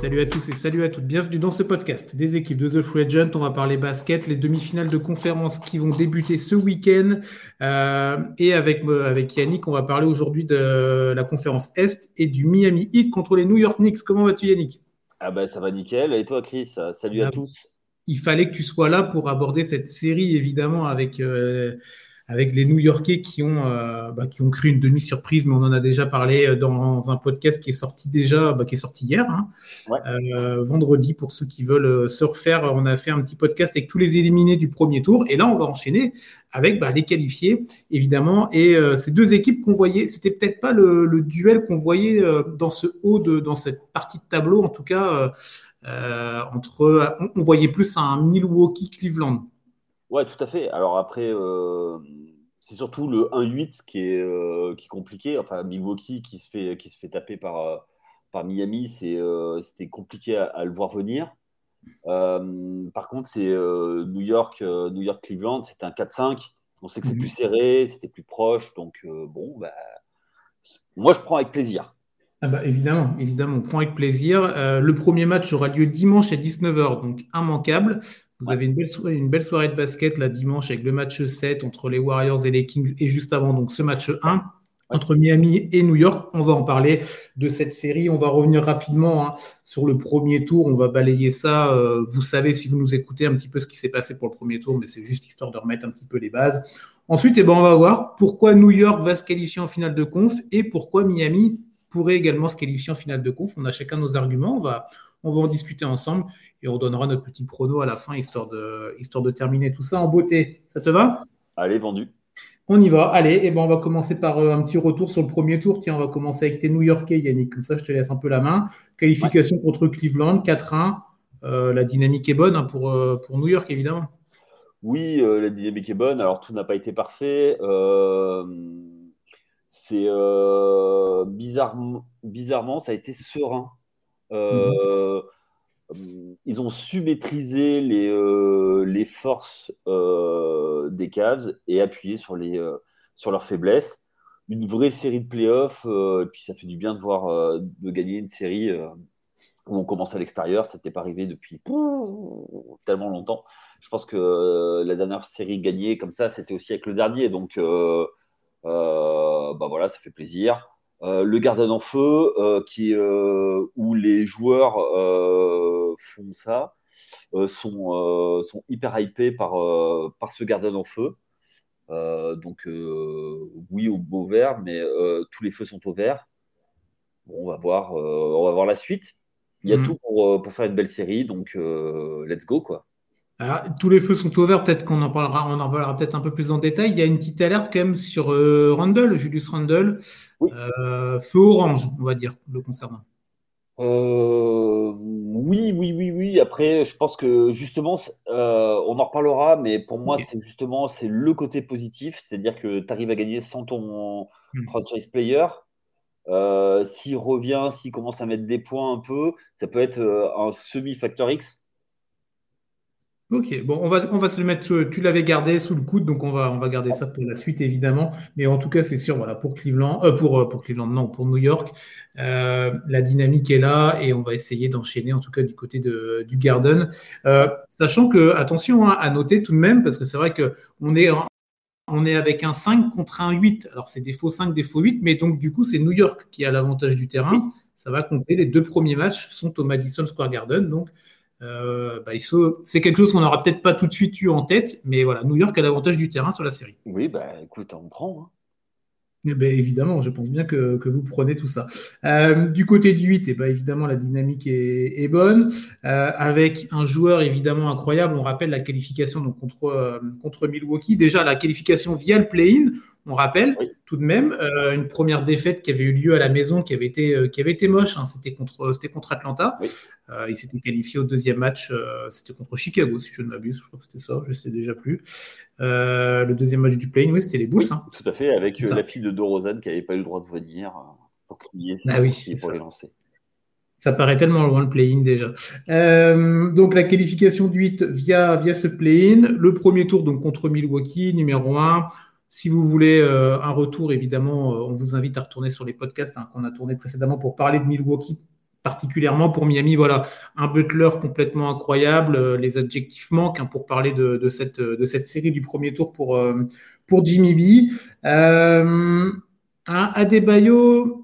Salut à tous et salut à toutes. Bienvenue dans ce podcast des équipes de The Free Agent. On va parler basket, les demi-finales de conférence qui vont débuter ce week-end. Euh, et avec, euh, avec Yannick, on va parler aujourd'hui de la conférence Est et du Miami Heat contre les New York Knicks. Comment vas-tu Yannick? Ah ben ça va nickel. Et toi Chris? Salut à ah, tous. Il fallait que tu sois là pour aborder cette série évidemment avec... Euh, avec les New-Yorkais qui ont, euh, bah, qui ont créé une demi-surprise, mais on en a déjà parlé euh, dans un podcast qui est sorti déjà, bah, qui est sorti hier, hein. euh, vendredi, pour ceux qui veulent se refaire. On a fait un petit podcast avec tous les éliminés du premier tour, et là, on va enchaîner avec bah, les qualifiés, évidemment. Et ces deux équipes qu'on voyait, c'était peut-être pas le, duel qu'on voyait dans ce haut, de, dans cette partie de tableau, en tout cas, entre, on, on voyait plus un Milwaukee-Cleveland. Ouais, tout à fait. Alors après, euh, c'est surtout le 1-8 qui est, euh, qui est compliqué. Enfin, Milwaukee qui se fait, qui se fait taper par, euh, par Miami, c'était compliqué à, le voir venir. par contre, c'est New York, New York, Cleveland, c'était un 4-5. On sait que c'est mhm. plus serré, c'était plus proche. Donc, bon, bah, moi, je prends avec plaisir. Ah bah évidemment, évidemment, on prend avec plaisir. le premier match aura lieu dimanche à 19h, donc immanquable. Vous avez une belle, soirée, une belle soirée de basket là dimanche avec le match 7 entre les Warriors et les Kings et juste avant donc ce match 1 entre Miami et New York. On va en parler de cette série. On va revenir rapidement hein, sur le premier tour. On va balayer ça. Euh, vous savez, si vous nous écoutez, un petit peu ce qui s'est passé pour le premier tour, mais c'est juste histoire de remettre un petit peu les bases. Ensuite, eh ben, on va voir pourquoi New York va se qualifier en finale de conf et pourquoi Miami pourrait également se qualifier en finale de conf. On a chacun nos arguments. On va, on va en discuter ensemble et on donnera notre petit prono à la fin, histoire de, histoire de terminer tout ça en beauté. Ça te va? Allez, vendu. On y va. Allez, et eh ben on va commencer par euh, un petit retour sur le premier tour. Tiens, on va commencer avec tes New-Yorkais, Yannick. Comme ça, je te laisse un peu la main. Qualification contre Cleveland, 4-1. Euh, la dynamique est bonne hein, pour, euh, pour New York, évidemment. Oui, la dynamique est bonne. Alors, tout n'a pas été parfait. c'est bizarrement, bizarrement, ça a été serein. Mhm ils ont su maîtriser les, euh, les forces euh, des Cavs et appuyer sur, euh, leurs faiblesses. Une vraie série de playoffs, et puis ça fait du bien de gagner une série où on commence à l'extérieur. Ça n'était pas arrivé depuis tellement longtemps. Je pense que la dernière série gagnée comme ça, c'était aussi avec le dernier. Donc, bah voilà, ça fait plaisir. Euh, le Garden en feu, euh, qui, euh, où les joueurs font ça, sont, sont hyper hypés par, par ce Garden en feu. donc oui au beau vert, mais tous les feux sont au vert. on va voir, on va voir la suite. Il y a mm. tout pour, pour, faire une belle série, donc let's go quoi tous les feux sont ouverts, peut-être qu'on en parlera, on en parlera peut-être un peu plus en détail. Il y a une petite alerte quand même sur euh, Randall, Julius Randall. Euh, feu orange, on va dire, le concernant. Euh, oui, oui, oui, oui. Après, je pense que justement, on en reparlera, mais pour moi, c'est justement c'est le côté positif, c'est-à-dire que tu arrives à gagner sans ton hmm. franchise player. s'il revient, s'il commence à mettre des points un peu, ça peut être un semi-factor X Ok, bon, on va, on va se le mettre, tu l'avais gardé sous le coude, donc on va, on va garder ça pour la suite, évidemment. Mais en tout cas, c'est sûr, voilà, pour Cleveland, euh, pour, euh, pour Cleveland, non, pour New York, euh, la dynamique est là et on va essayer d'enchaîner, en tout cas, du côté de, du Garden. sachant que, attention hein, à noter tout de même, parce que c'est vrai qu'on est, on est avec un 5 contre un 8. Alors, c'est défaut 5, défaut 8, mais donc, du coup, c'est New York qui a l'avantage du terrain. Ça va compter. Les deux premiers matchs sont au Madison Square Garden, donc euh, bah, c'est quelque chose qu'on n'aura peut-être pas tout de suite eu en tête, mais voilà, New York a l'avantage du terrain sur la série. Oui, bah écoute, on prend. Hein. Eh ben, évidemment, je pense bien que, vous prenez tout ça. Euh, du côté du 8, et eh ben, évidemment, la dynamique est, bonne, euh, avec un joueur évidemment incroyable. On rappelle la qualification donc, contre, contre Milwaukee. Déjà, la qualification via le play-in, on rappelle tout de même euh, une première défaite qui avait eu lieu à la maison, qui avait été, euh, qui avait été moche. Hein. c'était contre, c'était contre Atlanta. Euh, il s'était qualifié au deuxième match. c'était contre Chicago, si je ne m'abuse. Je crois que c'était ça. Je ne sais déjà plus. le deuxième match du play oui, c'était les Bulls. Hein. Tout à fait, avec la fille de Dorozan qui n'avait pas eu le droit de venir pour crier, ah oui, pour les lancer. Ça paraît tellement loin le play-in déjà. donc la qualification du 8 via, via ce play-in. Le premier tour donc contre Milwaukee, numéro 1. Si vous voulez euh, un retour, évidemment, euh, on vous invite à retourner sur les podcasts hein, qu'on a tournés précédemment pour parler de Milwaukee particulièrement pour Miami, voilà, un Butler complètement incroyable. Les adjectifs manquent hein, pour parler de, cette, série du premier tour pour, pour Jimmy B. un Adebayo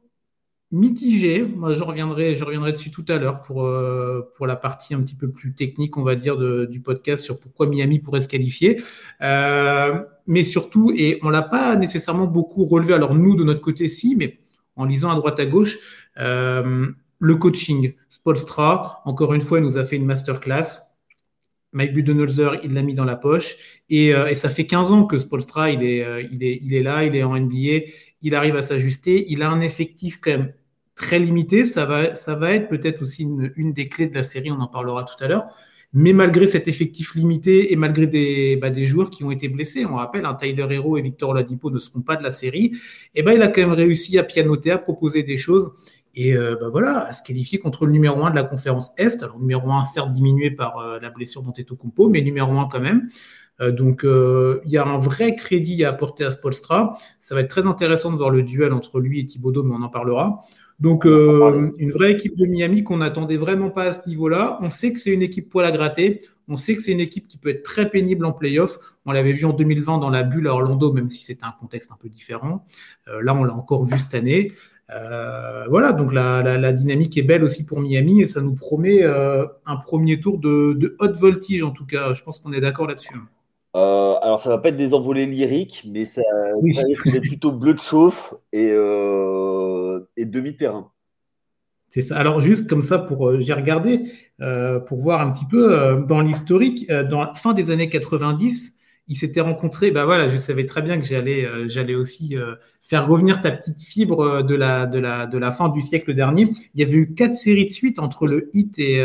mitigé. Moi, je reviendrai, je reviendrai dessus tout à l'heure pour, euh, pour la partie un petit peu plus technique, on va dire, du podcast sur pourquoi Miami pourrait se qualifier. Euh, mais surtout, et on l'a pas nécessairement beaucoup relevé, alors nous, de notre côté, si, mais en lisant à droite à gauche, euh, le coaching. Spolstra, encore une fois, il nous a fait une masterclass. Mike Budenholzer, il l'a mis dans la poche. Et, ça fait 15 ans que Spolstra, il est, il, est, il est là, il est en NBA il arrive à s'ajuster. Il a un effectif quand même très limité. Ça va, ça va être peut-être aussi une, des clés de la série, on en parlera tout à l'heure. Mais malgré cet effectif limité et malgré des, bah, des joueurs qui ont été blessés, on rappelle, un Tyler Hero et Victor Oladipo ne seront pas de la série, et eh ben, il a quand même réussi à pianoter, à proposer des choses et euh, bah, voilà, à se qualifier contre le numéro 1 de la conférence Est. Alors, numéro 1, certes diminué par euh, la blessure d'Antetokounmpo, mais numéro 1 quand même. Euh, donc, euh, il y a un vrai crédit à apporter à Spolstra. Ça va être très intéressant de voir le duel entre lui et Thibodeau, mais on en parlera. Donc, euh, une vraie équipe de Miami qu'on n'attendait vraiment pas à ce niveau-là. On sait que c'est une équipe poil à gratter. On sait que c'est une équipe qui peut être très pénible en playoff. On l'avait vu en 2020 dans la bulle à Orlando, même si c'était un contexte un peu différent. là, on l'a encore vu cette année. voilà, donc la, dynamique est belle aussi pour Miami et ça nous promet un premier tour de, de haute voltige en tout cas. Je pense qu'on est d'accord là-dessus. Euh, alors, ça va pas être des envolées lyriques, mais ça, risque d'être plutôt bleu de chauffe et, euh, demi-terrain. C'est ça. Alors, juste comme ça, pour euh, j'ai regardé pour voir un petit peu dans l'historique, dans la fin des années 90, ils s'étaient rencontrés. Ben voilà, je savais très bien que j'allais, j'allais aussi faire revenir ta petite fibre de la, fin du siècle dernier. Il y avait eu quatre séries de suite entre le Heat et,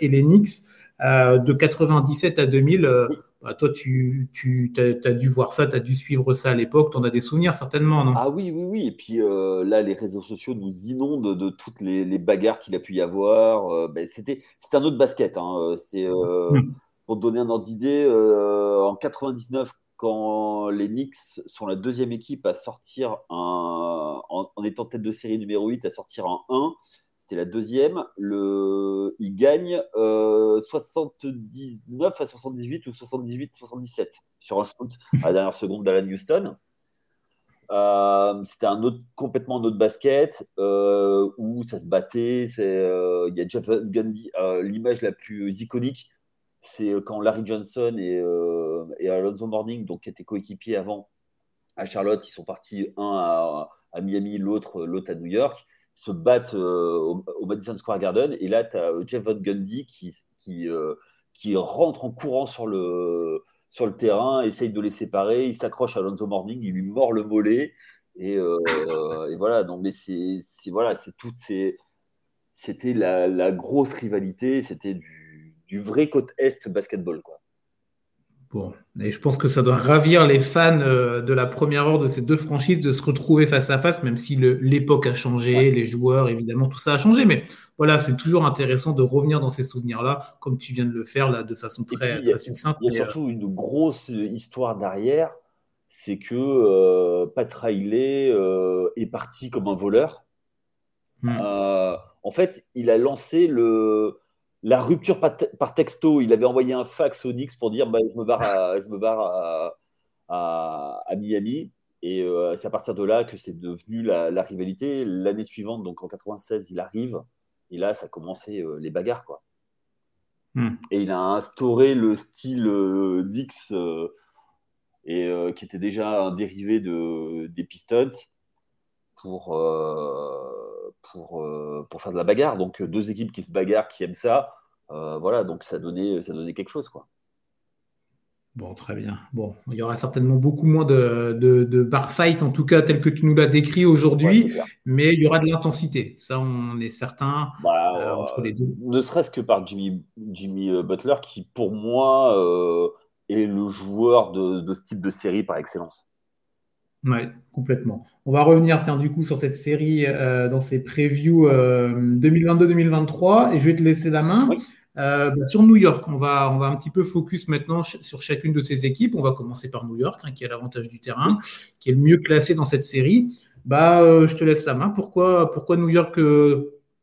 et les Knicks de 97 à 2000. Bah, toi, tu, tu as, dû voir ça, tu as dû suivre ça à l'époque, tu en as des souvenirs certainement, non? Ah oui, oui, oui. Et puis euh, là, les réseaux sociaux nous inondent de toutes les, bagarres qu'il a pu y avoir. Euh, ben, C'était un autre basket. Hein. Euh, hmm. Pour te donner un ordre d'idée, en 99, quand les Knicks sont la deuxième équipe à sortir un, en, en, étant tête de série numéro 8, à sortir en 1, c'était la deuxième. Le, il gagne 79 euh, à 78 ou 78-77 sur un shoot à la dernière seconde d'Alan Houston. Euh, c'était un autre, complètement un autre basket euh, où ça se battait. il y a Jeff Gundy. L'image la plus iconique, c'est quand Larry Johnson et, et Alonso Morning, donc qui étaient coéquipiers avant à Charlotte, ils sont partis un à, à Miami, l'autre l'autre à New York se battent euh, au, Madison Square Garden. Et là, tu as euh, Jeff Van Gundy qui, qui, euh, qui rentre en courant sur le, sur le terrain, essaye de les séparer. Il s'accroche à Alonso Morning, il lui mord le mollet. Et, et voilà, donc, mais c'est voilà, toutes ces. C'était la, la, grosse rivalité, c'était du, du, vrai côte Est basketball. Quoi. Bon, et je pense que ça doit ravir les fans euh, de la première heure de ces deux franchises de se retrouver face à face, même si l'époque a changé, les joueurs, évidemment, tout ça a changé. Mais voilà, c'est toujours intéressant de revenir dans ces souvenirs-là, comme tu viens de le faire là, de façon très, succincte. Il y a euh, surtout une grosse histoire derrière, c'est que euh, Pat Riley est parti comme un voleur. Hmm. en fait, il a lancé le la rupture par, texto, il avait envoyé un fax au Knicks pour dire bah, je me barre à, je me barre à, Miami. Et euh, c'est à partir de là que c'est devenu la, rivalité. L'année suivante, donc en 96, il arrive. Et là, ça a commencé euh, les bagarres. Quoi. Hmm. Et il a instauré le style euh, Dix, et, qui était déjà un dérivé de, des Pistons, pour, pour, euh, pour faire de la bagarre. Donc deux équipes qui se bagarrent, qui aiment ça. Euh, voilà, donc ça donnait, ça donnait quelque chose. quoi. Bon, très bien. Bon, il y aura certainement beaucoup moins de, de, bar fight, en tout cas tel que tu nous l'as décrit aujourd'hui, mais il y aura de l'intensité. Ça, on est certain bah, euh, entre les deux. Ne serait-ce que par Jimmy, Jimmy Butler, qui pour moi est le joueur de, de ce type de série par excellence. Oui, complètement. On va revenir, tiens, du coup, sur cette série euh, dans ces previews 2022-2023 euh, et je vais te laisser la main. Euh, bah, sur New York, on va, on va un petit peu focus maintenant sur chacune de ces équipes. On va commencer par New York, hein, qui a l'avantage du terrain, qui est le mieux classé dans cette série. Bah, je te laisse la main. Pourquoi, pourquoi New York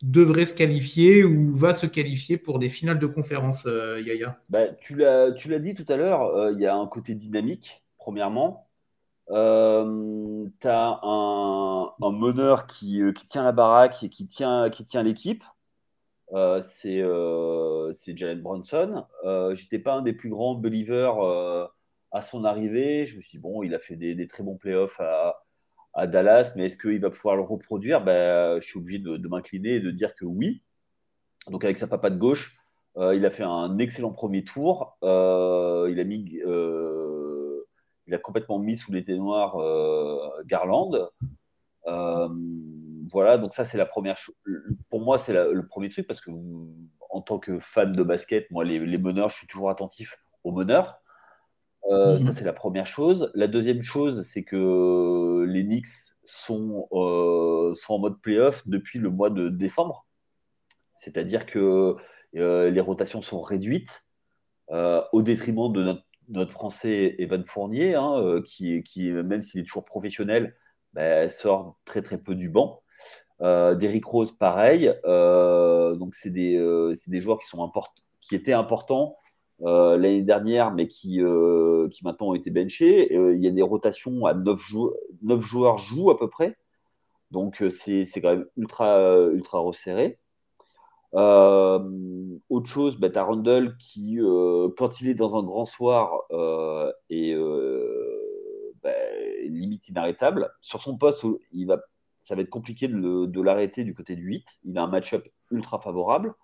devrait se qualifier ou va se qualifier pour des finales de conférence, Yaya? Bah, Tu l'as dit tout à l'heure, il y a un côté dynamique, premièrement. Euh, tu as un, meneur qui, qui, tient la baraque et qui tient, qui tient l'équipe. Euh, c'est Jalen Bronson. J'étais pas un des plus grands believers à son arrivée. Je me suis dit, bon, il a fait des, très bons playoffs à, Dallas, mais est-ce qu'il va pouvoir le reproduire? Ben, Je suis obligé de, m'incliner et de dire que oui. Donc avec sa papa de gauche, euh, il a fait un excellent premier tour. Euh, il a mis, euh, il a complètement mis sous l'été noir Garland. voilà, donc ça c'est la première chose. Pour moi, c'est le premier truc parce que en tant que fan de basket, moi les, les meneurs, je suis toujours attentif aux meneurs. Euh, ça, mhm. c'est la première chose. La deuxième chose, c'est que les Knicks sont, euh, sont en mode playoff depuis le mois de décembre. C'est-à-dire que euh, les rotations sont réduites au détriment de notre, Français Evan Fournier, hein, qui, qui, même s'il est toujours professionnel, bah, sort très très peu du banc. Derrick Rose, pareil. donc, c'est des, joueurs qui, étaient importants euh, l'année dernière, mais qui, euh, maintenant ont été benchés. Euh, il y a des rotations à 9, joueurs jouent à peu près. Donc c'est quand même ultra resserré. Autre chose, bah, tu as qui, quand il est dans un grand soir, est bah, limite inarrêtable. Sur son poste, ça va être compliqué de, l'arrêter du côté du 8. Il a un match-up ultra favorable.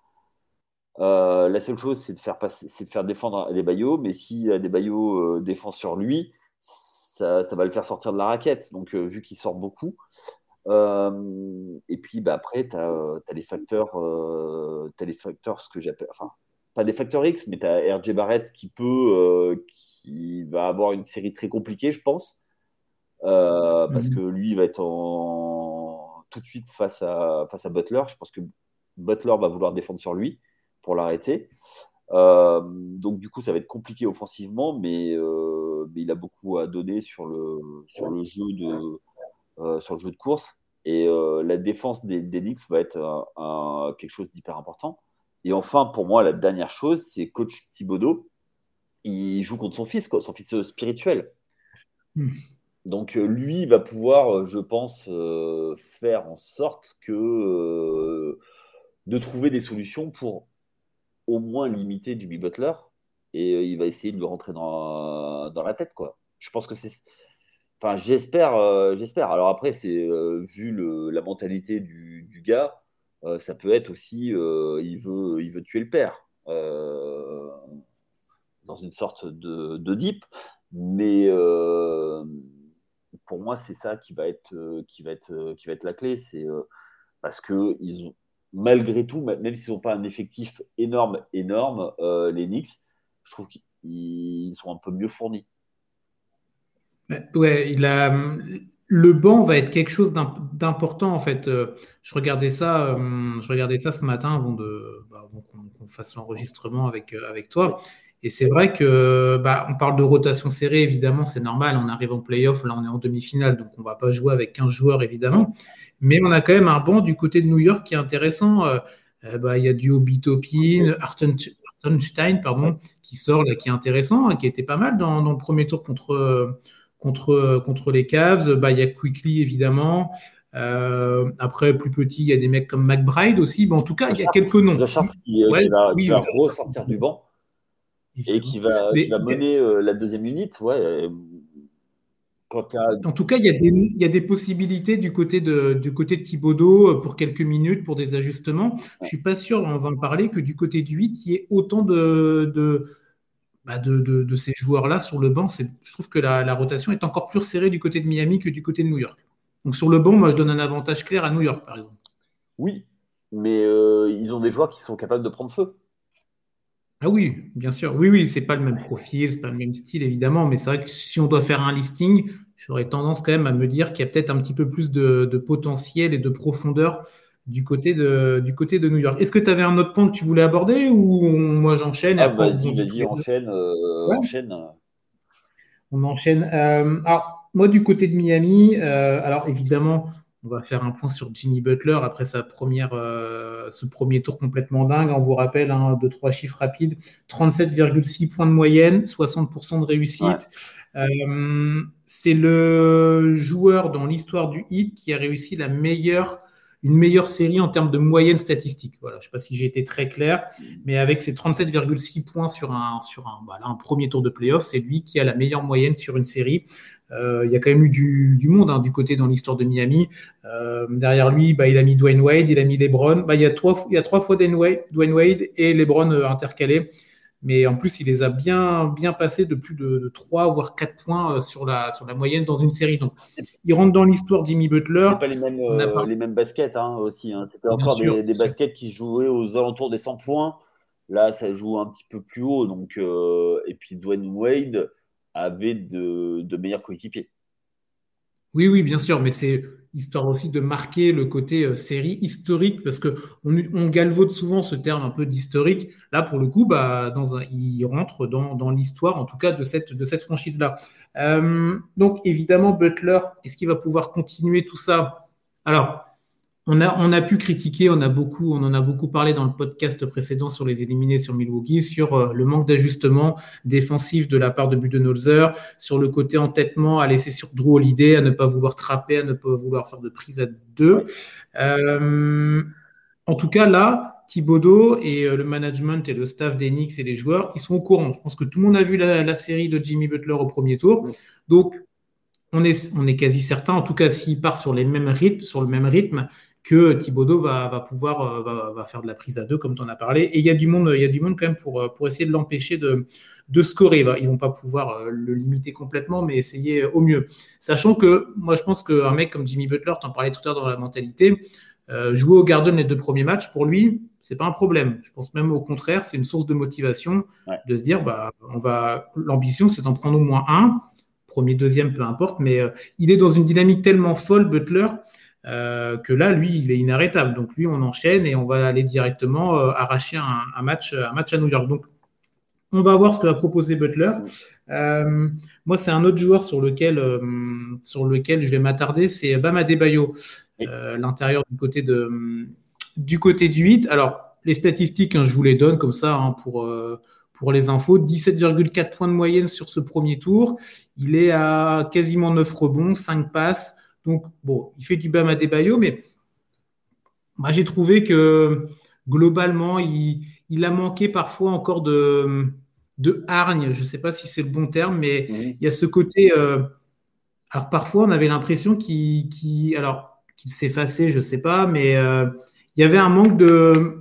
Euh, la seule chose, c'est de faire passer, c'est de défendre baillots, mais si euh, défend sur lui, ça, va le faire sortir de la raquette. Donc, euh, vu qu'il sort beaucoup. Et puis, bah, après, tu as, les facteurs, as les facteurs, ce que j'appelle, enfin, pas des facteurs X, mais tu as RJ Barrett qui peut, qui va avoir une série très compliquée, je pense, parce mhm. que lui, il va être en, tout de suite face à, face à Butler. Je pense que Butler va vouloir défendre sur lui pour l'arrêter. Euh, donc du coup, ça va être compliqué offensivement, mais, euh, mais, il a beaucoup à donner sur le, sur le, jeu, de, euh, sur le jeu de course. Et la défense des, des Knicks va être quelque chose d'hyper important. Et enfin, pour moi, la dernière chose, c'est coach Thibodeau. Il joue contre son fils, quoi, son fils spirituel. Hmm. Donc lui va pouvoir, je pense, faire en sorte que de trouver des solutions pour au moins limité Jimmy Butler et euh, il va essayer de lui rentrer dans, dans la tête quoi. Je pense que c'est enfin j'espère euh, j'espère. Alors après c'est euh, vu la mentalité du, gars, ça peut être aussi il veut il veut tuer le père dans une sorte de, de mais pour moi c'est ça qui va être qui va être qui va être la clé c'est parce que ils ont malgré tout, même s'ils n'ont pas un effectif énorme, énorme, euh, les Knicks, je trouve qu'ils sont un peu mieux fournis. Ouais, a, le banc va être quelque chose d'important en fait. Euh, je regardais ça, euh, je regardais ça ce matin avant de, bah, qu'on fasse l'enregistrement avec toi. Et c'est vrai que bah, on parle de rotation serrée, évidemment, c'est normal. On arrive en playoff, là on est en demi-finale, donc on ne va pas jouer avec 15 joueurs, évidemment. Mais on a quand même un banc du côté de New York qui est intéressant. Euh, euh, bah, il y a du Obi Topin, Artenstein, pardon, qui sort qui est intéressant, hein, qui était pas mal dans, le premier tour contre, contre, contre les Cavs. Bah, il y a Quickly, évidemment. Euh, après, plus petit, il y a des mecs comme McBride aussi. Bon, en tout cas, il y a quelques noms. Josh qui, va, qui va ressortir du banc et qui va, qui va mener la deuxième unité. Ouais, en tout cas, il y, a des, il y, a des, possibilités du côté de, du côté de Thibaudot euh, pour quelques minutes, pour des ajustements. Je ne suis pas sûr, on va en parler, que du côté du 8, il y ait autant de, de, bah de, de ces joueurs-là sur le banc. Je trouve que la, la, rotation est encore plus serrée du côté de Miami que du côté de New York. Donc sur le banc, moi, je donne un avantage clair à New York, par exemple. Oui, mais euh, ils ont des joueurs qui sont capables de prendre feu. Ah oui, bien sûr. Oui, oui, c'est pas le même profil, c'est pas le même style, évidemment, mais c'est vrai que si on doit faire un listing, j'aurais tendance quand même à me dire qu'il y a peut-être un petit peu plus de, potentiel et de profondeur du côté de, du côté de New York. Est-ce que tu avais un autre point que tu voulais aborder ou moi j'enchaîne ah, Vas-y, vas-y, enchaîne, euh, enchaîne. On enchaîne. Euh, alors, moi, du côté de Miami, euh, alors évidemment, on va faire un point sur Jimmy Butler après sa première, euh, ce premier tour complètement dingue. On vous rappelle, hein, deux, trois chiffres rapides 37,6 points de moyenne, 60% de réussite. C'est le joueur dans l'histoire du hit qui a réussi la meilleure, une meilleure série en termes de moyenne statistique. Voilà, je ne sais pas si j'ai été très clair, mais avec ses 37,6 points sur un, sur un, voilà, un premier tour de playoff, c'est lui qui a la meilleure moyenne sur une série. Euh, il y a quand même eu du, monde hein, du côté dans l'histoire de Miami. Euh, derrière lui, bah, il a mis Dwayne Wade, il a mis LeBron. Bah, il, y a trois, fois Dwayne Wade, Dwayne Wade et LeBron euh, intercalés. Mais en plus, il les a bien, bien passés de plus de, 3 voire 4 points sur la, sur la moyenne dans une série. Donc, il rentre dans l'histoire Jimmy Butler. pas les mêmes, les mêmes baskets hein, aussi. Hein. C'était encore des, des, baskets qui jouaient aux alentours des 100 points. Là, ça joue un petit peu plus haut. Donc, et puis Dwayne Wade, avait de, meilleurs coéquipiers. Oui, oui, bien sûr, mais c'est histoire aussi de marquer le côté euh, série historique, parce qu'on on galvaude souvent ce terme un peu d'historique. Là, pour le coup, bah, dans un, il rentre dans, l'histoire, en tout cas, de cette, de cette franchise-là. Euh, donc, évidemment, Butler, est-ce qu'il va pouvoir continuer tout ça? Alors, on a, pu critiquer, on, a beaucoup, on en a beaucoup parlé dans le podcast précédent sur les éliminés sur Milwaukee, sur euh, le manque d'ajustement défensif de la part de Budenholzer, sur le côté entêtement à laisser sur Drew Holiday, à ne pas vouloir trapper, à ne pas vouloir faire de prise à deux. Euh, en tout cas, là, Thibodeau et euh, le management et le staff des Knicks et les joueurs, ils sont au courant. Je pense que tout le monde a vu la, série de Jimmy Butler au premier tour. Donc, on est, on est quasi certain, en tout cas, s'il part sur, les mêmes rythmes, sur le même rythme, que Thibodeau va, pouvoir euh, va, faire de la prise à deux, comme tu en as parlé. Et il y a du monde, il y a du monde quand même pour, euh, pour essayer de l'empêcher de, de scorer. Ils vont pas pouvoir euh, le limiter complètement, mais essayer au mieux. Sachant que moi, je pense qu'un mec comme Jimmy Butler, tu en parlais tout à l'heure dans la mentalité, jouer au Garden les deux premiers matchs, pour lui, c'est pas un problème. Je pense même au contraire, c'est une source de motivation de se dire, bah, on va, l'ambition, c'est d'en prendre au moins un, premier, deuxième, peu importe, mais il est dans une dynamique tellement folle, Butler, euh, que là, lui, il est inarrêtable. Donc lui, on enchaîne et on va aller directement euh, arracher un, match, un match à New York. Donc on va voir ce que va proposer Butler. Euh, moi, c'est un autre joueur sur lequel, sur lequel je vais m'attarder, c'est Bam Adebayo, l'intérieur du côté de du côté du 8. Alors, les statistiques, hein, je vous les donne comme ça hein, pour, pour les infos. 17,4 points de moyenne sur ce premier tour. Il est à quasiment 9 rebonds, 5 passes, donc, bon, il fait du Bam Adebayo, mais moi, j'ai trouvé que globalement, il, a manqué parfois encore de, de hargne. Je ne sais pas si c'est le bon terme, mais il y a ce côté. Euh, alors, parfois, on avait l'impression qu'il alors, qu'il s'effaçait, je ne sais pas, mais euh, il y avait un manque de.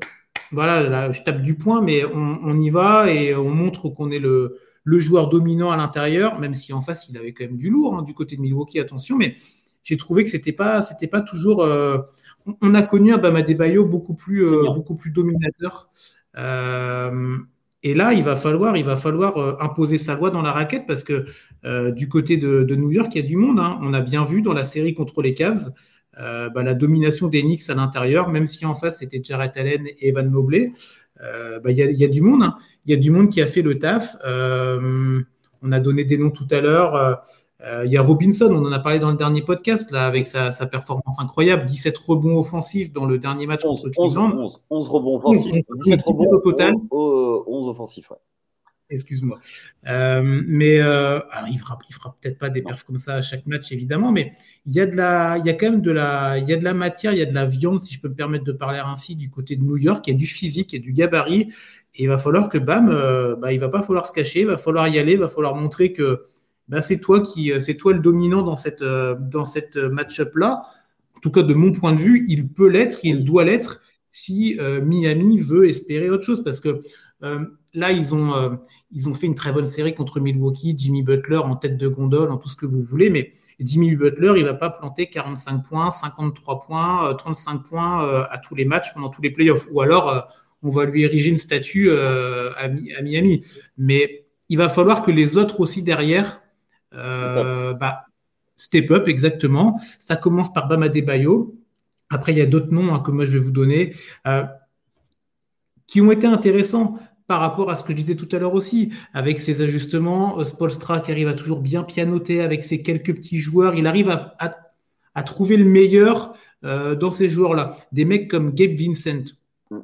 Voilà, là, je tape du point, mais on, y va et on montre qu'on est le, le, joueur dominant à l'intérieur, même si en face, il avait quand même du lourd hein, du côté de Milwaukee, attention, mais j'ai trouvé que c'était pas, c'était pas toujours. Euh, on a connu un Bama Bayo beaucoup plus, euh, beaucoup plus dominateur. Euh, et là, il va falloir, il va falloir imposer sa loi dans la raquette parce que du côté de, New York, il y a du monde. Hein. On a bien vu dans la série contre les Cavs bah, la domination des Knicks à l'intérieur, même si en face c'était Jared Allen et Evan Mobley. Bah, il, y a, du monde. Hein. Il y a du monde qui a fait le taf. on a donné des noms tout à l'heure. Euh, il y a Robinson, on en a parlé dans le dernier podcast, là, avec sa, performance incroyable, 17 rebonds offensifs dans le dernier match 11, contre 11, 11, rebonds offensifs, 17 rebonds au total. 11 offensifs, ouais. Excuse-moi. Euh, mais euh, il ne fera, il fera peut-être pas des perfs comme ça à chaque match, évidemment, mais il y a de la, il y a quand même de la, il y a de la matière, il y a de la viande, si je peux me permettre de parler ainsi, du côté de New York. Il y a du physique, il y a du gabarit. Et il va falloir que, bam, bah, il va pas falloir se cacher, il va falloir y aller, il va falloir montrer que ben, c'est toi qui, euh, c'est toi le dominant dans cette, euh, dans cette euh, match-up là. En tout cas, de mon point de vue, il peut l'être, il doit l'être si Miami veut espérer autre chose, parce que là, ils ont, ils ont fait une très bonne série contre Milwaukee, Jimmy Butler en tête de gondole, en tout ce que vous voulez, mais Jimmy Butler, il va pas planter 45 points, 53 points, 35 points à tous les matchs pendant tous les playoffs, ou alors on va lui ériger une statue à, Miami. Mais il va falloir que les autres aussi derrière euh, bah, step up, exactement. Ça commence par Bama Bayo. Après, il y a d'autres noms hein, que moi je vais vous donner euh, qui ont été intéressants par rapport à ce que je disais tout à l'heure aussi, avec ses ajustements. Euh, Spolstra qui arrive à toujours bien pianoter avec ses quelques petits joueurs. Il arrive à, à trouver le meilleur euh, dans ces joueurs-là. Des mecs comme Gabe Vincent, mm.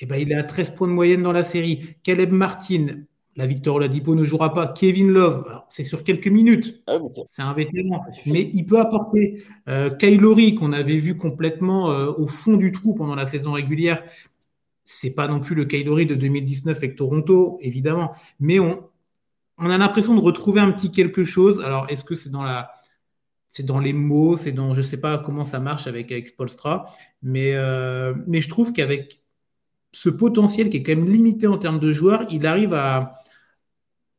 eh ben, il est à 13 points de moyenne dans la série. Caleb Martin, la Victor Oladipo ne jouera pas. Kevin Love, c'est sur quelques minutes. Ah c'est un vétéran. Mais il peut apporter. Euh, Kylori, qu'on avait vu complètement euh, au fond du trou pendant la saison régulière, c'est pas non plus le Kylori de 2019 avec Toronto, évidemment. Mais on, on a l'impression de retrouver un petit quelque chose. Alors, est-ce que c'est dans la. C'est dans les mots, c'est dans. Je ne sais pas comment ça marche avec, avec Spolstra, mais, euh, mais je trouve qu'avec ce potentiel qui est quand même limité en termes de joueurs, il arrive à,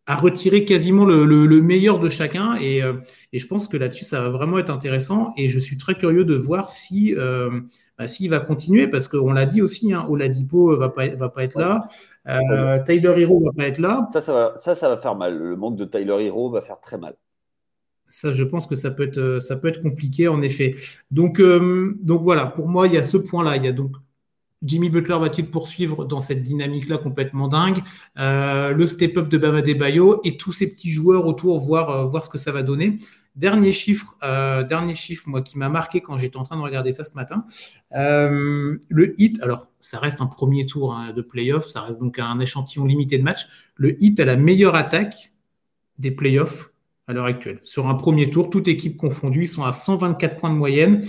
à retirer quasiment le, meilleur de chacun. Euh, et, je pense que là-dessus, ça va vraiment être intéressant. Et je suis très curieux de voir si euh, bah, s'il va continuer, parce qu'on l'a dit aussi, hein, Oladipo va pas va pas être là, euh, Tyler Hero va pas être là. Ça ça, va, ça, ça va faire mal. Le manque de Tyler Hero va faire très mal. Ça, je pense que ça peut être, ça peut être compliqué, en effet. Donc, donc voilà, pour moi, il y a ce point-là. Il y a donc Jimmy Butler va-t-il poursuivre dans cette dynamique-là complètement dingue euh, Le step-up de Bama Bayo et tous ces petits joueurs autour, voir, euh, voir ce que ça va donner. Dernier chiffre, euh, dernier chiffre, moi, qui m'a marqué quand j'étais en train de regarder ça ce matin. le hit, alors ça reste un premier tour hein, de playoff, ça reste donc un échantillon limité de match. Le hit a la meilleure attaque des playoffs à l'heure actuelle. Sur un premier tour, toute équipe confondue, ils sont à 124 points de moyenne.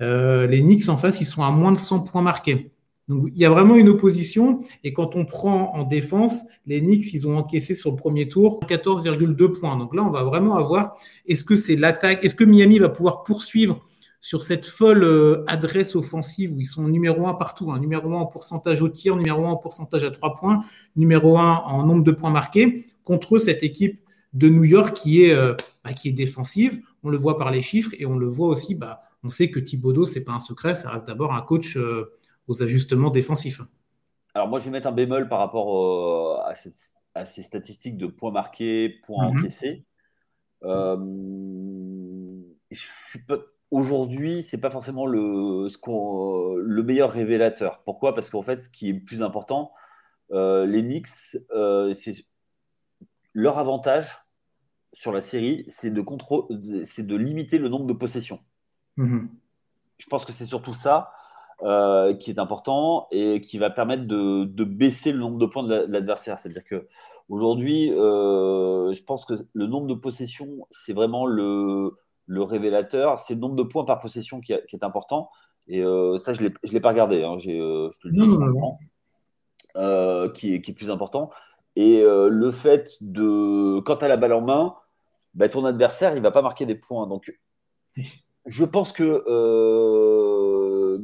les Knicks en face, ils sont à moins de 100 points marqués. Donc il y a vraiment une opposition. Et quand on prend en défense, les Knicks, ils ont encaissé sur le premier tour 14,2 points. Donc là, on va vraiment avoir, est-ce que c'est l'attaque, est-ce que Miami va pouvoir poursuivre sur cette folle euh, adresse offensive où ils sont numéro un partout, hein, numéro un en pourcentage au tir, numéro un en pourcentage à trois points, numéro un en nombre de points marqués, contre cette équipe de New York qui est, euh, bah, qui est défensive. On le voit par les chiffres et on le voit aussi, bah, on sait que Thibodeau, c'est pas un secret, ça reste d'abord un coach euh, aux ajustements défensifs. Alors moi, je vais mettre un bémol par rapport à, ces statistiques de points marqués, points mhm. encaissés. Euh, Aujourd'hui, ce n'est pas forcément le, le meilleur révélateur. Pourquoi? Parce qu'en fait, ce qui est le plus important, euh, les Knicks, euh, c'est leur avantage sur la série, c'est de, de limiter le nombre de possessions. Mhm. Je pense que c'est surtout ça. Euh, qui est important et qui va permettre de, baisser le nombre de points de l'adversaire. C'est-à-dire que aujourd'hui, euh, je pense que le nombre de possessions, c'est vraiment le, révélateur. C'est le nombre de points par possession qui, est important. Et euh, ça, je ne l'ai pas regardé. Hein. je te le dis franchement. qui, est, qui, est, plus important. Et le fait de, quand tu as la balle en main, bah, ton adversaire, il ne va pas marquer des points. Donc, je pense que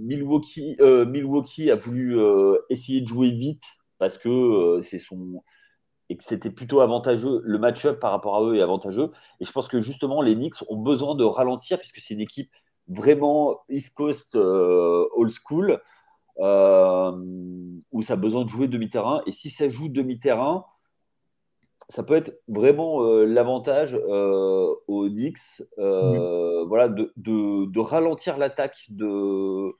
Milwaukee, euh, Milwaukee a voulu euh, essayer de jouer vite parce que euh, c'est son et que c'était plutôt avantageux. Le match-up par rapport à eux est avantageux. Et je pense que justement, les Knicks ont besoin de ralentir puisque c'est une équipe vraiment East Coast old school où ça a besoin de jouer demi-terrain. Et si ça joue demi-terrain, ça peut être vraiment l'avantage aux Knicks mmh. voilà, de, de ralentir l'attaque de,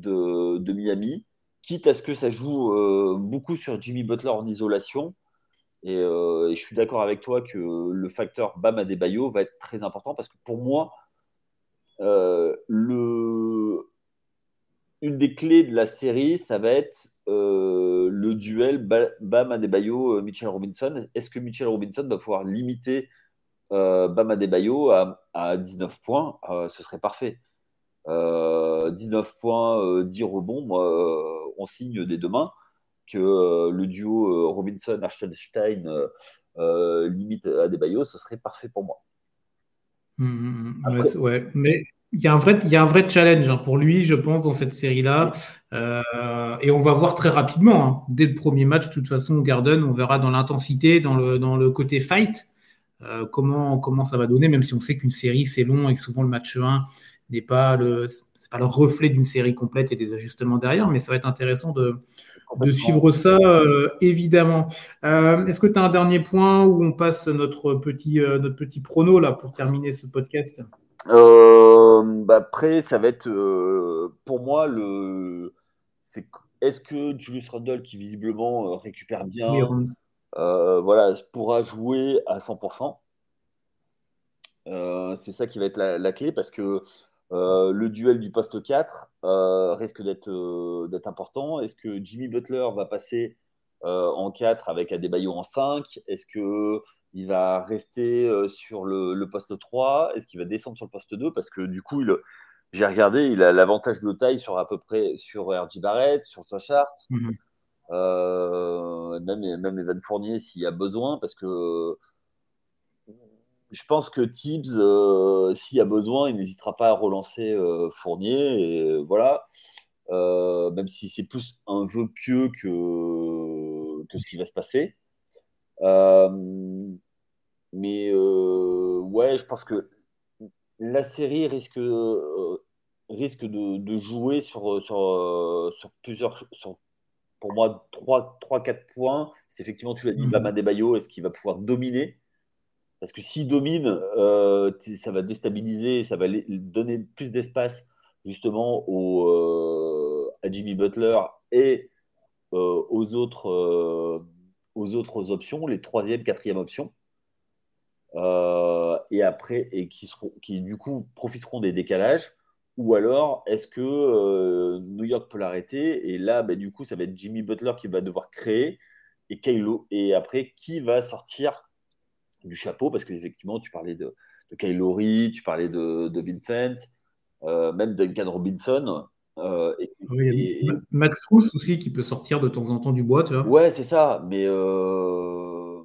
de, Miami, quitte à ce que ça joue euh, beaucoup sur Jimmy Butler en isolation. Euh, et, je suis d'accord avec toi que le facteur Bam Adebayo va être très important parce que pour moi, euh, une des clés de la série, ça va être le duel Bam Adebayo-Mitchell Robinson. Est-ce que Mitchell Robinson va pouvoir limiter Bam Adebayo à, à 19 points? Ce serait parfait. 19 euh, points, 10 euh, rebonds, moi, euh, on signe des deux mains que le duo Robinson-Archstein limite à des baillots, ce serait parfait pour moi. Mmh, mmh, mmh. ouais, mais il y, a un vrai, il y a un vrai challenge hein, pour lui, je pense, dans cette série-là. et on va voir très rapidement, hein. dès le premier match, de toute façon, au Garden, on verra dans l'intensité, dans le, dans le côté fight, comment, comment ça va donner, même si on sait qu'une série, c'est long et que souvent le match 1 n'est pas le, pas le reflet d'une série complète et des ajustements derrière, mais ça va être intéressant de, de suivre ça, euh, évidemment. Euh, est-ce que tu as un dernier point où on passe notre petit, euh, notre petit prono là, pour terminer ce podcast? Bah, Après, ça va être pour moi le. C'est est-ce que Julius Randle, qui visiblement récupère bien, voilà, pourra jouer à 100% C'est ça qui va être la, la clé parce que le duel du poste 4 risque d'être important. Est-ce que Jimmy Butler va passer en 4 avec Adebayo en 5 Est-ce qu'il va rester sur le, poste 3 Est-ce qu'il va descendre sur le poste 2 Parce que du coup, j'ai regardé, il a l'avantage de taille sur à peu près sur RJ Barrett, sur Josh Hart. Mhm. même, même Evan Fournier s'il y a besoin, parce que je pense que Tibbs, euh, s'il y a besoin, il n'hésitera pas à relancer euh, Fournier. Et voilà. Euh, même si c'est plus un vœu pieux que, que ce qui va se passer. mais ouais, je pense que la série risque, risque de, jouer sur, sur, sur plusieurs. Sur, pour moi, 3-4 points. C'est effectivement, tu l'as dit, mmh. Bama Bayo, est-ce qu'il va pouvoir dominer? Parce que s'il domine, euh, ça va déstabiliser, ça va donner plus d'espace justement euh, à Jimmy Butler et euh, aux, autres, aux autres options, les troisième, quatrième options. et après, et qui, seront, qui du coup profiteront des décalages. Ou alors, est-ce que New York peut l'arrêter? Et là, bah, du coup, ça va être Jimmy Butler qui va devoir créer. Et Kylo, et après, qui va sortir du chapeau, parce qu'effectivement, tu parlais de, de Kylori, tu parlais de, de Vincent, euh, même Duncan Robinson. Euh, et, Max Truss aussi qui peut sortir de temps en temps du bois, tu vois. Ouais, c'est ça, mais euh,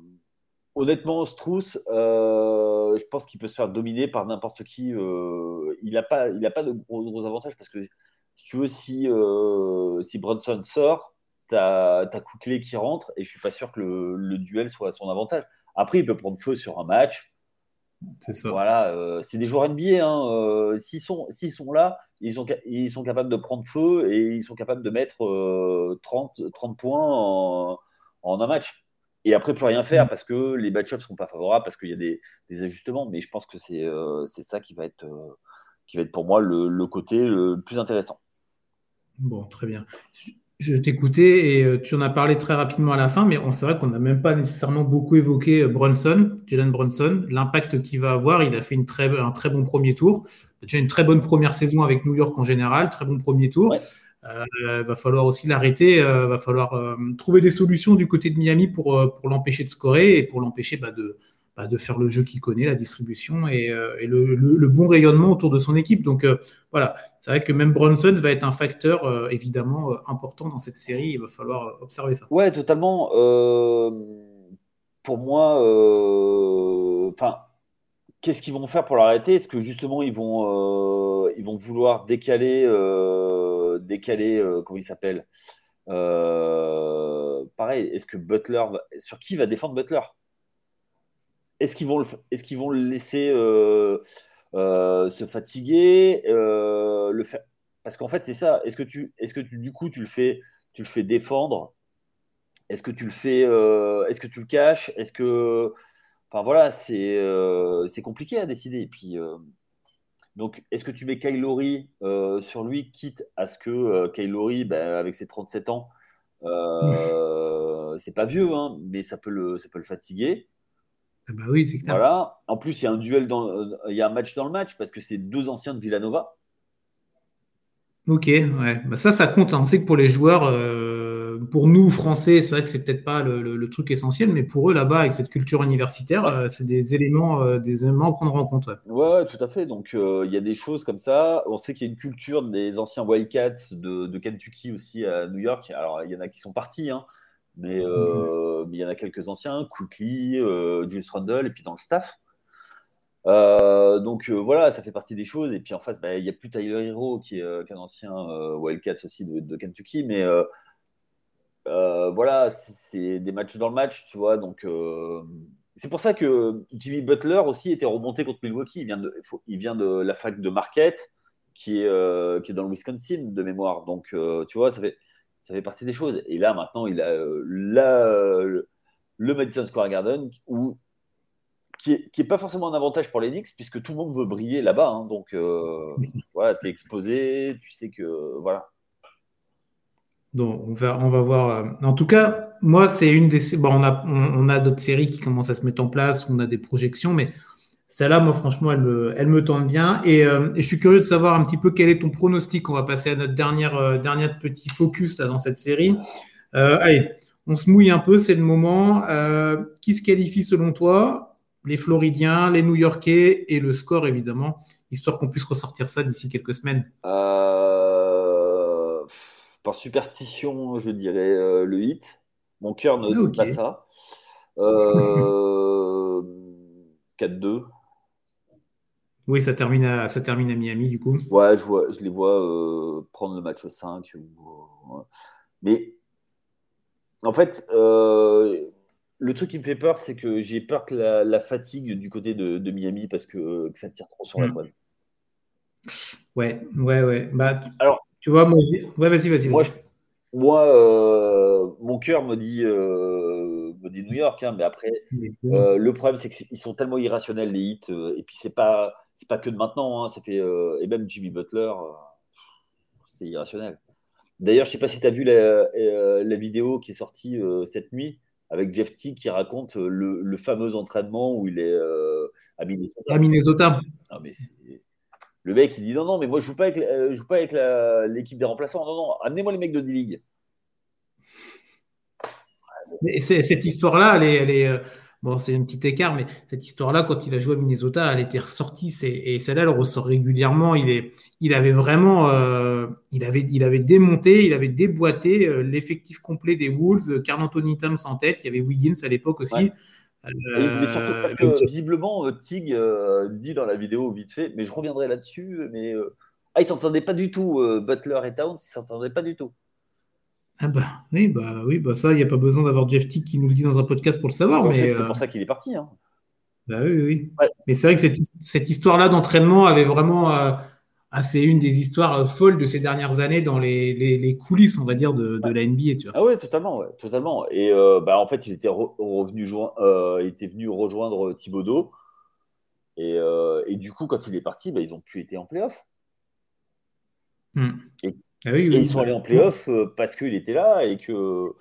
honnêtement, Struss, je pense qu'il peut se faire dominer par n'importe qui. il n'a pas, il a pas de gros, gros, avantages parce que si tu veux, si, si Brunson sort, tu as, as qui rentre et je suis pas sûr que le, le duel soit à son avantage. Après, il peut prendre feu sur un match. C'est ça. Voilà, euh, c'est des joueurs NBA. Hein, euh, s'ils, sont, s'ils sont là, ils sont, ils sont capables de prendre feu et ils sont capables de mettre 30, euh, 30 points en, un match. Et après, plus rien faire parce que les match-ups ne sont pas favorables, parce qu'il y a des, ajustements. Mais je pense que c'est, c'est ça qui va, être, qui va être pour moi le, le côté le plus intéressant. Bon, très bien je t'écoutais et euh, tu en as parlé très rapidement à la fin, mais on c'est vrai qu'on n'a même pas nécessairement beaucoup évoqué euh, Brunson, Jalen Brunson, l'impact qu'il va avoir. Il a fait une très, un très bon premier tour. Déjà une très bonne première saison avec New York en général, très bon premier tour. Il euh, va falloir aussi l'arrêter, il va falloir trouver des solutions du côté de Miami pour, pour l'empêcher de scorer et pour l'empêcher bah, de, bah, de faire le jeu qu'il connaît, la distribution et, euh, le, bon rayonnement autour de son équipe. Donc euh, voilà, c'est vrai que même Bronson va être un facteur euh, évidemment important dans cette série. Il va falloir observer ça. Ouais, totalement. pour moi, enfin, qu'est-ce qu'ils vont faire pour l'arrêter? Est-ce que justement ils vont, vouloir décaler, décaler, comment il s'appelle? Pareil, est-ce que Butler, sur qui va défendre Butler? Est-ce qu'ils vont, le, est qu'ils vont le laisser euh, euh, se fatiguer euh, le faire? Parce qu'en fait, c'est ça. Est-ce que, tu, est-ce que tu, du coup, tu le fais, tu le fais défendre? Est-ce que tu le fais Est-ce que tu le caches? Est-ce que. Enfin voilà, c'est, c'est compliqué à décider. Et puis. Donc, est-ce que tu mets Kylori sur lui, quitte à ce que Kylori, ben, avec ses 37 ans, c'est pas vieux, hein, mais ça peut le, ça peut le fatiguer? Ah bah oui, c'est clair. Voilà. En plus, il y a un duel dans, euh, il y a un match dans le match parce que c'est deux anciens de Villanova. Ok, ouais. Bah ça, ça compte. Hein. On sait que pour les joueurs, euh, pour nous Français, c'est vrai que c'est peut-être pas le, truc essentiel, mais pour eux là-bas, avec cette culture universitaire, euh, c'est des éléments, des éléments à prendre en compte. Ouais, tout à fait. Donc il y a des choses comme ça. On sait qu'il y a une culture des anciens Wildcats de, de, Kentucky aussi à New York. Alors il y en a qui sont partis, hein. Euh, mais il y en a quelques anciens, Quickly, euh, Julius Randle, et puis dans le staff. Euh, donc voilà, ça fait partie des choses. Et puis en fait, bah, il n'y a plus Tyler Hero qui est, un ancien Wildcats aussi de, Kentucky, mais voilà, c'est des matchs dans le match, tu vois. Donc c'est pour ça que Jimmy Butler aussi était remonté contre Milwaukee. Il vient de, il vient de la fac de Marquette, qui est, qui est dans le Wisconsin de mémoire. Donc tu vois, ça fait ça fait partie des choses. Et là, maintenant, il a euh, le, Madison Square Garden où, qui n'est est pas forcément un avantage pour les Knicks puisque tout le monde veut briller là-bas. Hein. donc, euh, voilà, tu es exposé, tu sais que. Voilà. Donc, on va, on va voir. Euh, en tout cas, moi, c'est une des. Bon, on a, on, a d'autres séries qui commencent à se mettre en place, on a des projections, mais Celle-là, moi, franchement, elle me, elle me tente bien. Et, je suis curieux de savoir un petit peu quel est ton pronostic. On va passer à notre dernière, dernière petit focus là, dans cette série. allez, on se mouille un peu, c'est le moment. qui se qualifie selon toi? Les Floridiens, les New-Yorkais et le score, évidemment, histoire qu'on puisse ressortir ça d'ici quelques semaines. par superstition, je dirais le hit. Mon cœur ne ah, dit pas ça. 4-2. Oui, ça termine, à, ça termine à Miami, du coup. Ouais, je, vois, je les vois euh, prendre le match 5. Mais en fait, euh, le truc qui me fait peur, c'est que j'ai peur que la, fatigue du côté de, Miami parce que, ça tire trop sur la toile. Mm. Ouais, ouais, ouais. Bah, Alors, tu vois, moi, ouais, vas-y, vas-y. moi, moi euh, mon cœur me dit dit New York, hein, mais après, euh, le problème, c'est qu'ils sont tellement irrationnels, les hits, euh, et puis c'est pas, c'est pas que de maintenant, hein, ça fait, euh, et même Jimmy Butler, c'est irrationnel. D'ailleurs, je sais pas si tu as vu la, la, vidéo qui est sortie cette nuit avec Jeff T qui raconte le, fameux entraînement où il est à Minnesota. À Minnesota. mais le mec, il dit non, non, mais moi, je joue pas avec, je joue pas avec l'équipe des remplaçants. Non, non, amenez-moi les mecs de D-League cette histoire-là, elle est, euh, bon, c'est un petit écart, mais cette histoire-là, quand il a joué à Minnesota, elle était ressortie. Et celle-là, elle ressort régulièrement. Il, est, il avait vraiment, euh, il, avait, il avait démonté, il avait déboîté euh, l'effectif complet des Wolves. Carl Anthony Towns en tête. Il y avait Wiggins à l'époque aussi. surtout parce que visiblement, Tig dit dans la vidéo vite fait, mais je reviendrai là-dessus, mais ah, ils s'entendaient pas du tout, Butler et Towns, ils s'entendaient pas du tout. Ah bah oui, bah oui, bah ça, il n'y a pas besoin d'avoir Jeff Tick qui nous le dit dans un podcast pour le savoir. mais c'est pour euh, ça qu'il est parti. Hein. Bah oui, oui. Mais c'est vrai que cette, histoire-là d'entraînement avait vraiment euh, c'est une des histoires euh, folles de ces dernières années dans les, coulisses, on va dire, de, la NBA. Tu vois. Ah ouais, totalement, ouais, totalement. Et bah, en fait, il était revenu il était venu rejoindre Thibodeau. Et, et, du coup, quand il est parti, bah, ils n'ont plus été en playoff. Hmm. Et ah et ils sont allés en playoff euh, parce qu'il était là et que.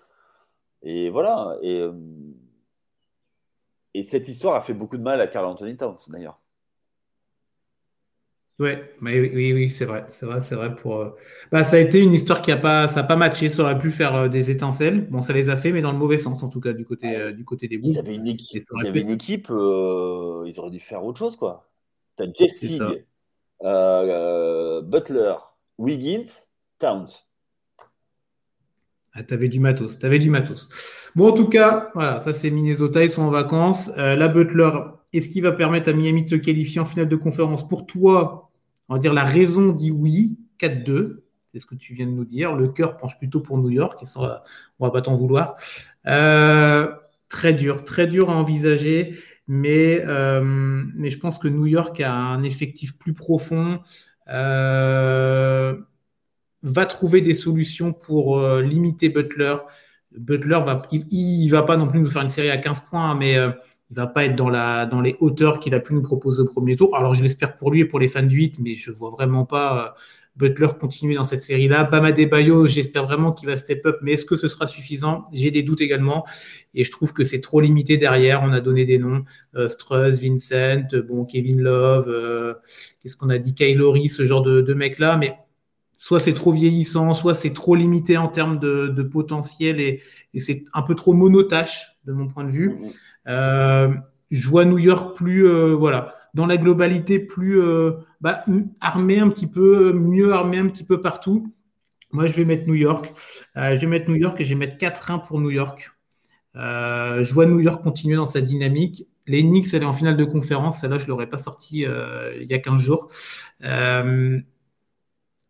Et voilà. Et, euh, et cette histoire a fait beaucoup de mal à Carl Anthony Towns, d'ailleurs. Ouais, mais oui, oui, c'est vrai, c'est vrai, c'est vrai pour. Euh, bah, ça a été une histoire qui a pas, ça a pas matché, ça aurait pu faire des étincelles. Bon, ça les a fait, mais dans le mauvais sens en tout cas du côté, du côté des Bulls. Ils avaient une équipe, ils, avaient une équipe ils auraient dû faire autre chose quoi. T'as Jeff Butler, Wiggins, Towns. Ah, t'avais du matos, du matos. Bon, en tout cas, voilà, ça c'est Minnesota, ils sont en vacances. Euh, la Butler, est-ce qu'il va permettre à Miami de se qualifier en finale de conférence? Pour toi, on va dire la raison dit oui, 4-2. C'est ce que tu viens de nous dire. Le cœur penche plutôt pour New York. On ne on va pas t'en vouloir. Euh, très dur, très dur à envisager. Mais, euh, mais je pense que New York a un effectif plus profond. Va trouver des solutions pour euh, limiter Butler. Butler va, il, va pas non plus nous faire une série à 15 points, mais euh, il va pas être dans, la, dans les hauteurs qu'il a pu nous proposer au premier tour. Alors je l'espère pour lui et pour les fans du 8, mais je vois vraiment pas euh, Butler continuer dans cette série-là. Bama Bayo, j'espère vraiment qu'il va step up, mais est-ce que ce sera suffisant? J'ai des doutes également, et je trouve que c'est trop limité derrière. On a donné des noms, Struss, Vincent, bon Kevin Love, qu'est-ce qu'on a dit, Kylori, ce genre de, de mecs-là, mais soit c'est trop vieillissant, soit c'est trop limité en termes de, potentiel et, c'est un peu trop monotache de mon point de vue. Euh, je vois New York plus, euh, voilà, dans la globalité, plus euh, bah, armé un petit peu, mieux armé un petit peu partout. Moi, je vais mettre New York. je vais mettre New York et je vais mettre 4-1 pour New York. je vois New York continuer dans sa dynamique. Les Knicks, elle est en finale de conférence. Celle-là, je ne l'aurais pas sorti il y a 15 jours.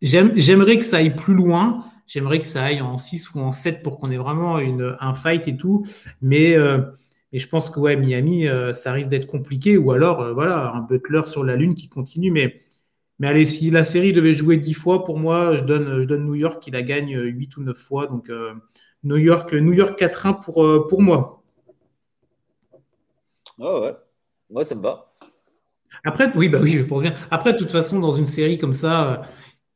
J'aimerais que ça aille plus loin. J'aimerais que ça aille en 6 ou en 7 pour qu'on ait vraiment une, un fight et tout. Mais, euh, mais je pense que ouais, Miami, euh, ça risque d'être compliqué. Ou alors, euh, voilà, un Butler sur la Lune qui continue. Mais, mais allez, si la série devait jouer 10 fois, pour moi, je donne, je donne New York qui la gagne 8 ou 9 fois. Donc, New York, New York 4-1 pour, pour moi. Oh ouais, ouais, ça me va. Après, oui, bah oui, je pense bien. Après, de toute façon, dans une série comme ça,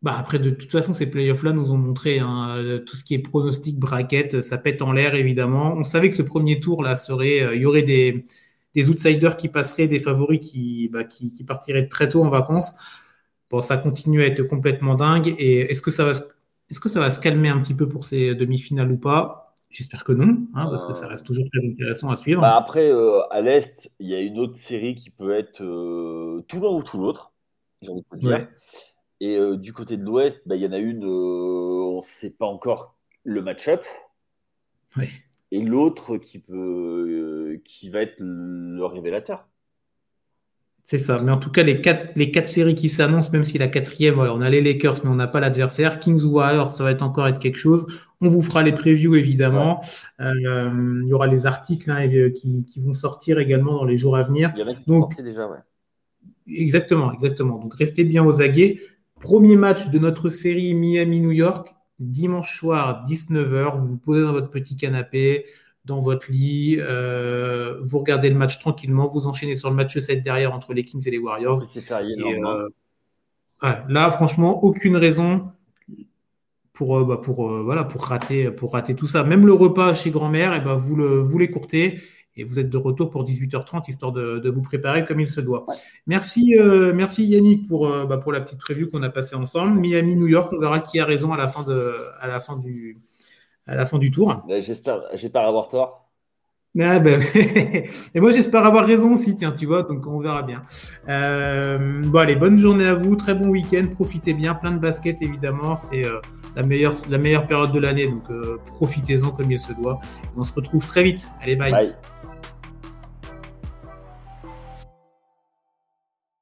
bah après, de toute façon, ces playoffs-là nous ont montré hein, euh, tout ce qui est pronostic, bracket, ça pète en l'air, évidemment. On savait que ce premier tour-là serait, euh, il y aurait des, des outsiders qui passeraient, des favoris qui, bah, qui, qui, partiraient très tôt en vacances. Bon, ça continue à être complètement dingue. Et est-ce que ça va, est-ce que ça va se calmer un petit peu pour ces demi-finales ou pas? J'espère que non, hein, parce que ça reste toujours très intéressant à suivre. Bah après, euh, à l'Est, il y a une autre série qui peut être euh, tout l'un ou tout l'autre, j'ai envie de dire. Et euh, du côté de l'Ouest, bah, il y en a une, on ne sait pas encore le match-up. Oui et l'autre qui peut euh, qui va être le révélateur. C'est ça. Mais en tout cas, les quatre, les quatre séries qui s'annoncent, même si la quatrième, on a les Lakers, mais on n'a pas l'adversaire. Kings Warriors, ça va être encore être quelque chose. On vous fera les previews, évidemment. Euh, il y aura les articles hein, qui, qui, vont sortir également dans les jours à venir. Il y en a qui Donc, sont déjà, ouais. Exactement, exactement. Donc, restez bien aux aguets. Premier match de notre série Miami-New York dimanche soir, 19h, vous vous posez dans votre petit canapé, dans votre lit, euh, vous regardez le match tranquillement, vous enchaînez sur le match 7 derrière entre les Kings et les Warriors. Euh, là, franchement, aucune raison pour, euh, bah, pour, voilà, pour, rater, pour rater tout ça. Même le repas chez grand-mère, et eh ben, vous, l'écourtez et vous êtes de retour pour 18h30 histoire de, vous préparer comme il se doit. Merci, euh, merci Yannick pour, euh, bah, pour la petite preview qu'on a passée ensemble. Miami, New York, on verra qui a raison à la fin, de, à la fin, du, à la fin du tour. J'espère, j'espère avoir tort. Ah ben, et moi j'espère avoir raison aussi, tiens, tu vois, donc on verra bien. Euh, bon allez, bonne journée à vous, très bon week-end, profitez bien, plein de basket évidemment, c'est la, meilleure, la meilleure période de l'année, donc profitez-en comme il se doit. On se retrouve très vite, allez bye. Bye.